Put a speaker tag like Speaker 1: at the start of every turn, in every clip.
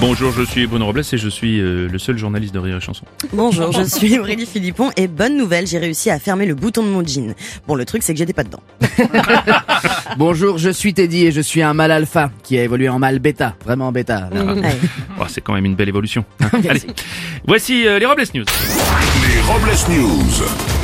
Speaker 1: Bonjour, je suis Bruno Robles et je suis euh, le seul journaliste de Rire et Chanson.
Speaker 2: Bonjour, je suis Aurélie Philippon et bonne nouvelle, j'ai réussi à fermer le bouton de mon jean. Bon, le truc c'est que j'étais pas dedans.
Speaker 3: Bonjour, je suis Teddy et je suis un mâle alpha qui a évolué en mâle bêta, vraiment bêta. là.
Speaker 2: Ouais.
Speaker 1: Oh, c'est quand même une belle évolution. hein. Allez, voici euh, les Robles News.
Speaker 4: Les Robles News.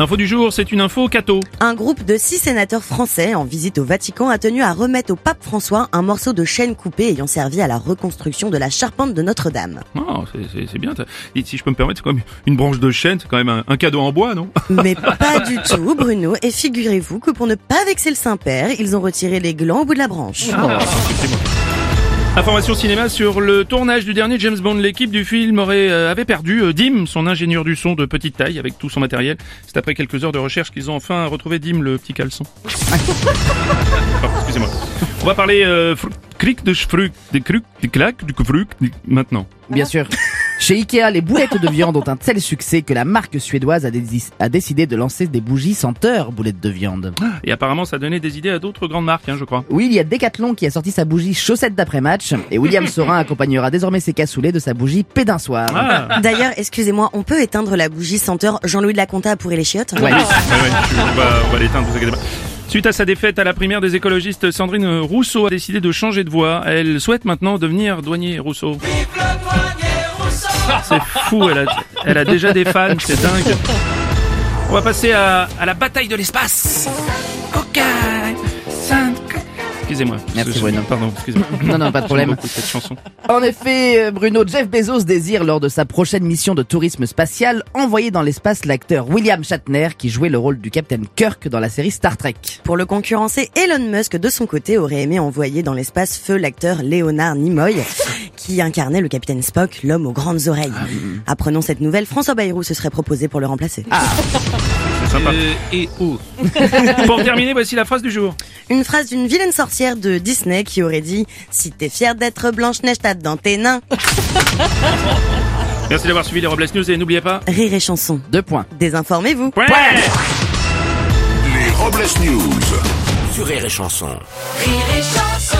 Speaker 1: Info du jour, c'est une info cato.
Speaker 2: Un groupe de six sénateurs français en visite au Vatican a tenu à remettre au pape François un morceau de chêne coupé ayant servi à la reconstruction de la charpente de Notre-Dame.
Speaker 1: Oh, c'est- bien. Et si je peux me permettre, c'est quand même une branche de chêne, c'est quand même un, un cadeau en bois, non?
Speaker 2: Mais pas du tout, Bruno. Et figurez-vous que pour ne pas vexer le Saint-Père, ils ont retiré les glands au bout de la branche.
Speaker 1: Information cinéma sur le tournage du dernier James Bond. L'équipe du film aurait euh, avait perdu euh, Dim, son ingénieur du son de petite taille, avec tout son matériel. C'est après quelques heures de recherche qu'ils ont enfin retrouvé Dim, le petit caleçon. Excusez-moi. On va parler euh, cric de fruc, des des claques, du fruc, maintenant.
Speaker 3: Bien sûr. Chez Ikea, les boulettes de viande ont un tel succès que la marque suédoise a, décidé de lancer des bougies senteurs boulettes de viande.
Speaker 1: Et apparemment, ça donnait des idées à d'autres grandes marques, hein, je crois.
Speaker 3: Oui, il y a Decathlon qui a sorti sa bougie chaussette d'après-match et William Sorin accompagnera désormais ses cassoulets de sa bougie pédin soir.
Speaker 1: Ah,
Speaker 2: D'ailleurs, excusez-moi, on peut éteindre la bougie senteur Jean-Louis de la Conta pour les chiottes
Speaker 3: Ouais.
Speaker 1: Ouais, tu- on va, on va l'éteindre, vous inquiétez pas. Suite à sa défaite à la primaire des écologistes, Sandrine Rousseau a décidé de changer de voie. Elle souhaite maintenant devenir douanier Rousseau. C'est fou, elle a, déjà des fans, c'est dingue. On va passer à, la bataille de l'espace. Excusez-moi.
Speaker 3: Merci,
Speaker 1: Je-
Speaker 3: Bruno.
Speaker 1: Pardon, excusez-moi.
Speaker 3: Non, non, pas de problème.
Speaker 1: Beaucoup cette chanson.
Speaker 3: En effet, euh, Bruno, Jeff Bezos désire lors de sa prochaine mission de tourisme spatial envoyer dans l'espace l'acteur William Shatner qui jouait le rôle du Captain Kirk dans la série Star Trek.
Speaker 2: Pour le concurrencer, Elon Musk, de son côté, aurait aimé envoyer dans l'espace feu l'acteur Léonard Nimoy, qui incarnait le capitaine Spock, l'homme aux grandes oreilles. Apprenons cette nouvelle, François Bayrou se serait proposé pour le remplacer.
Speaker 1: C'est sympa. et où Pour terminer, voici la phrase du jour.
Speaker 2: Une phrase d'une vilaine sorcière de Disney qui aurait dit « Si t'es fier d'être Blanche-Neige, t'as dans tes nains
Speaker 1: Merci d'avoir suivi les Robles News et n'oubliez pas... ».
Speaker 2: Rire et chanson.
Speaker 3: Deux points.
Speaker 2: Désinformez-vous.
Speaker 1: Ouais
Speaker 4: Les Robles News.
Speaker 5: Sur Rire et Chanson.
Speaker 6: Rire et chanson